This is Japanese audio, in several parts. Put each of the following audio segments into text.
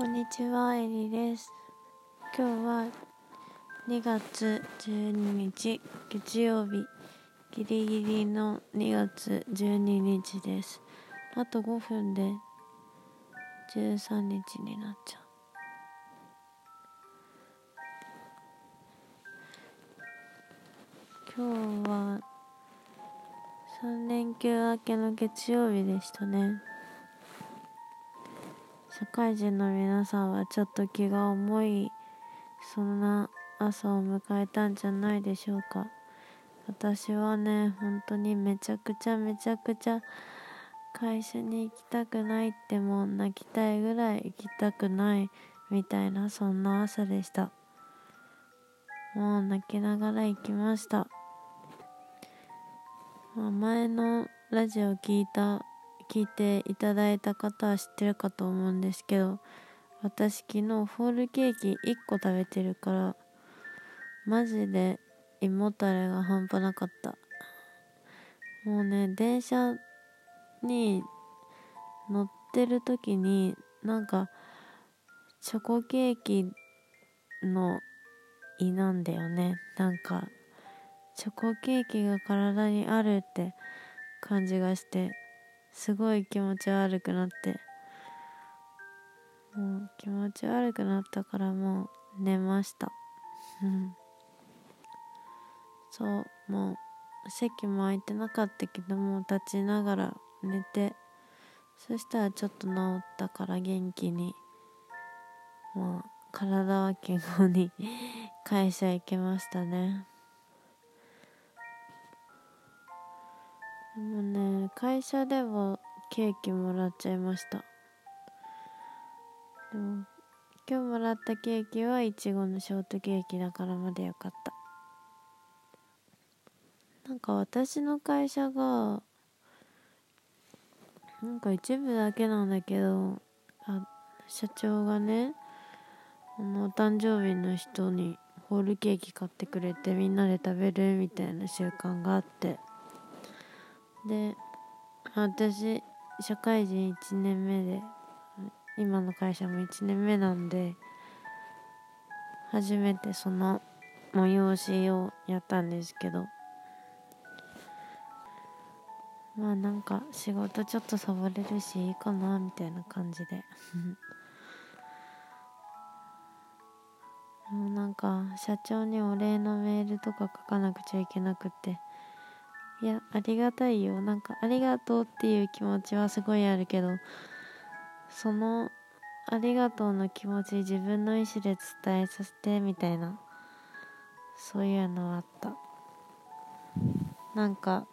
こんにちは、えりです。今日は2月12日月曜日、ギリギリの2月12日です。あと5分で13日になっちゃう。今日は3連休明けの月曜日でしたね。社会人の皆さんはちょっと気が重いそんな朝を迎えたんじゃないでしょうか。私はね本当にめちゃくちゃめちゃくちゃ会社に行きたくないってもう泣きたいぐらい行きたくないみたいなそんな朝でした。もう泣きながら行きました、前のラジオ聞いた聞いていただいた方は知ってるかと思うんですけど私昨日ホールケーキ1個食べてるからマジで胃もたれが半端なかった。もうね電車に乗ってる時になんかチョコケーキの胃なんだよね。なんかチョコケーキが体にあるって感じがしてすごい気持ち悪くなって。もう気持ち悪くなったからもう寝ました。そうもう席も空いてなかったけども立ちながら寝て。そしたらちょっと治ったから元気に。もう体は健康に 会社行けましたね。でもね会社ではケーキもらっちゃいました。でも今日もらったケーキはいちごのショートケーキだからまだよかった。なんか私の会社がなんか一部だけなんだけどあ社長がねあのお誕生日の人にホールケーキ買ってくれてみんなで食べるみたいな習慣があって。で私社会人1年目で今の会社も1年目なんで初めてその催しをやったんですけどまあなんか仕事ちょっとサボれるしいいかなみたいな感じで。でもなんか社長にお礼のメールとか書かなくちゃいけなくていやありがたいよ。なんかありがとうっていう気持ちはすごいあるけどそのありがとうの気持ち自分の意思で伝えさせてみたいなそういうのはあった。なんか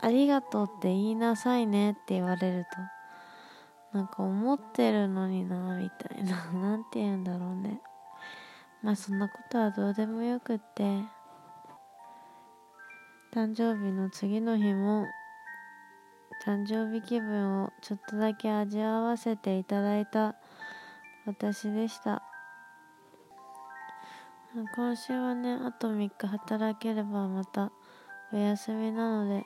ありがとうって言いなさいねって言われるとなんか思ってるのになみたいな。なんて言うんだろうね。まあそんなことはどうでもよくって誕生日の次の日も誕生日気分をちょっとだけ味わわせていただいた私でした。今週はねあと3日働ければまたお休みなので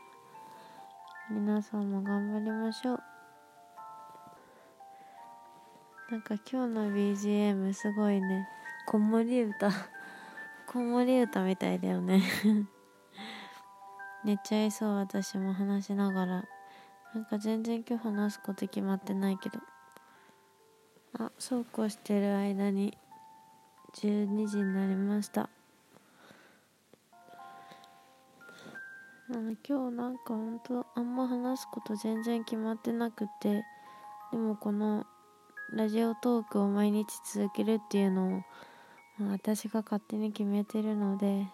皆さんも頑張りましょう。なんか今日の BGM すごいね。子守歌子守歌みたいだよね。寝ちゃいそう私も話しながら。なんか全然今日話すこと決まってないけど。あそうこうしてる間に12時になりました。今日なんかほんとあんま話すこと全然決まってなくてでもこのラジオトークを毎日続けるっていうのを、私が勝手に決めてるので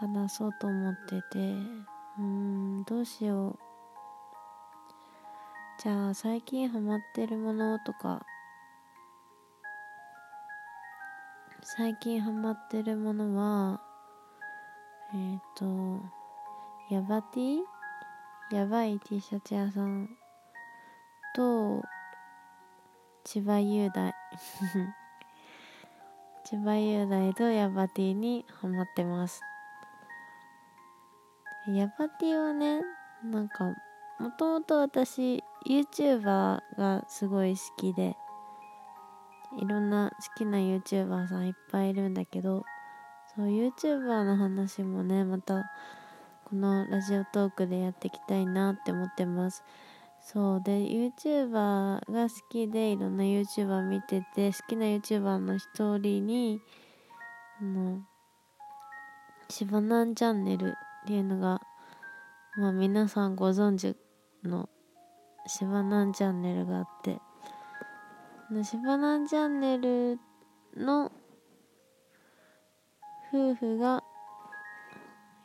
話そうと思ってて。うんどうしよう。じゃあ最近ハマってるものとか。最近ハマってるものはえっ、ー、とヤバティ？やばい T シャツ屋さん。と千葉雄大。千葉雄大とヤバティにハマってます。ヤバティはねなんかもともと私 YouTuber がすごい好きでいろんな好きな YouTuber さんいっぱいいるんだけどそう YouTuber の話もねまたこのラジオトークでやっていきたいなって思ってます。そうで YouTuber が好きでいろんな YouTuber 見てて好きな YouTuber の一人にあのしばなんチャンネルっていうのがまあ皆さんご存知のしばなんチャンネルがあってしばなんチャンネルの夫婦が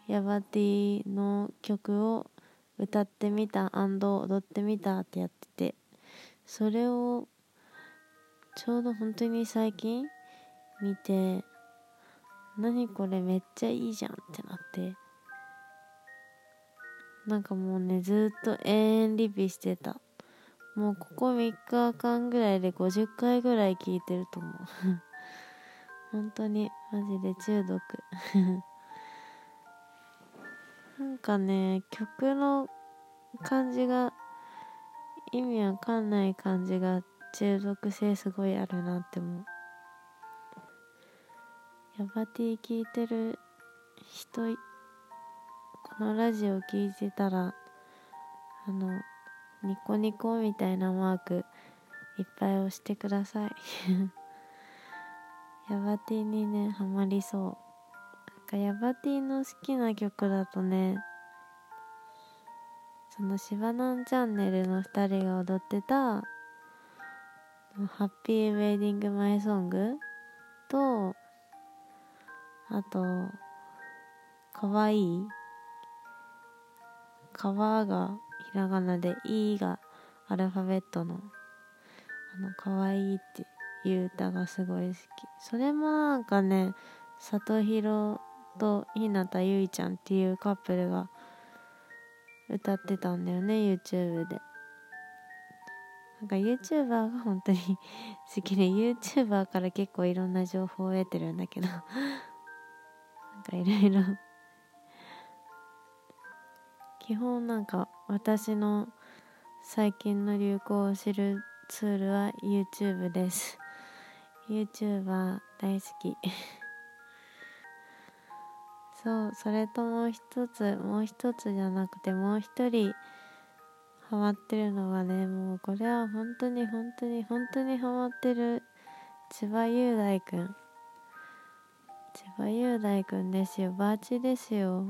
ヤバティの曲を歌ってみた踊ってみたってやっててそれをちょうど本当に最近見て何これめっちゃいいじゃんってなってなんかもうねずっと永遠リピしてた。もうここ3日間ぐらいで50回ぐらい聞いてると思う。本当にマジで中毒。なんかね曲の感じが意味わかんない感じが中毒性すごいあるなって思う。ヤバティ聞いてる人このラジオ聞いてたらあのニコニコみたいなマークいっぱい押してください。ヤバティにねハマりそう。なんかヤバティの好きな曲だとねそのシバナンチャンネルの2人が踊ってた「ハッピーウェディングマイソング」とあと「かわいい」「かわ」がひらがなで「い」がアルファベットのあの「かわいい」っていう歌がすごい好き。それもなんかね里弘と日向ゆいちゃんっていうカップルが歌ってたんだよね YouTube で。なんか YouTuber が本当に好きで YouTuber から結構いろんな情報を得てるんだけど。なんかいろいろ基本なんか私の最近の流行を知るツールは YouTube です。YouTuber 大好き。そうそれともう一つもう一つじゃなくてもう一人ハマってるのがねもうこれは本当に本当に本当にハマってる千葉雄大くん。千葉雄大くんですよ。バーチですよ。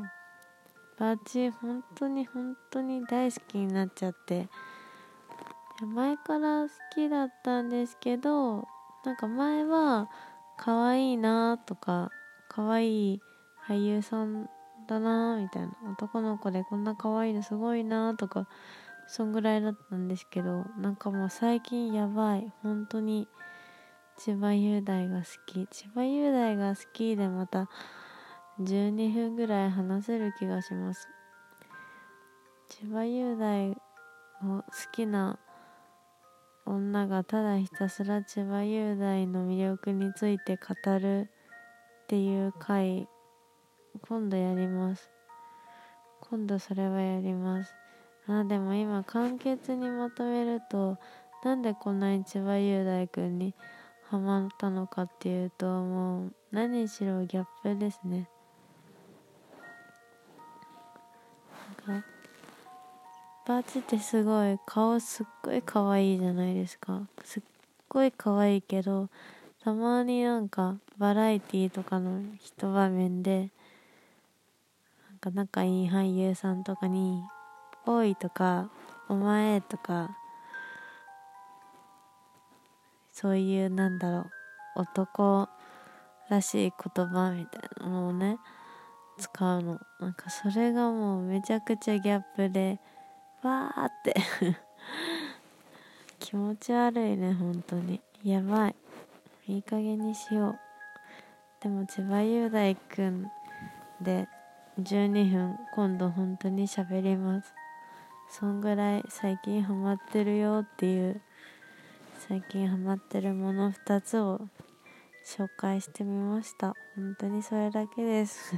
バーチ本当に本当に大好きになっちゃって。前から好きだったんですけどなんか前は可愛いなとか可愛い俳優さんだなみたいな。男の子でこんな可愛いのすごいなとかそんぐらいだったんですけどなんかもう最近やばい。本当に千葉雄大が好き。千葉雄大が好きでまた12分ぐらい話せる気がします。千葉雄大を好きな女がただひたすら千葉雄大の魅力について語るっていう回今度やります。今度それはやります。あでも今簡潔にまとめるとなんでこんなに千葉雄大君にハマったのかっていうともう何しろギャップですね。か。バーチってすごい顔すっごい可愛いじゃないですか。すっごい可愛いけどたまになんかバラエティーとかの一場面でなんか仲いい俳優さんとかに「おい」とか「お前」とかそういうなんだろう男らしい言葉みたいなのをね使うの。なんかそれがもうめちゃくちゃギャップでわーって。気持ち悪いね本当に。やばい。いい加減にしよう。でも千葉雄大くんで12分今度本当に喋ります。そんぐらい最近ハマってるよっていう最近ハマってるもの2つを紹介してみました。本当にそれだけです。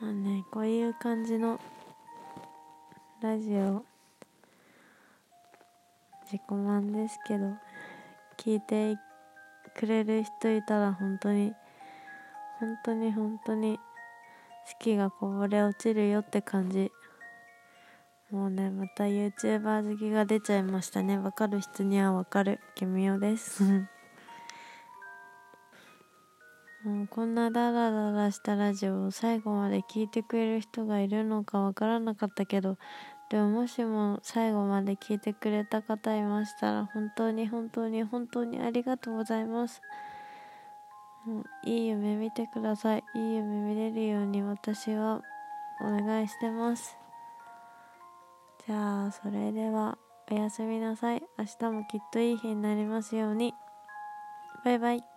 まあねこういう感じのラジオ自己満ですけど聞いてくれる人いたら本当に本当に本当に好きがこぼれ落ちるよって感じ。もうねまた YouTuber 好きが出ちゃいましたね。わかる人にはわかる。ケミオです。もうこんなダラダラしたラジオを最後まで聞いてくれる人がいるのかわからなかったけどでももしも最後まで聞いてくれた方いましたら本当に本当に本当にありがとうございます。もういい夢見てください。いい夢見れるように私はお願いしてます。じゃあ、それではおやすみなさい。明日もきっといい日になりますように。バイバイ。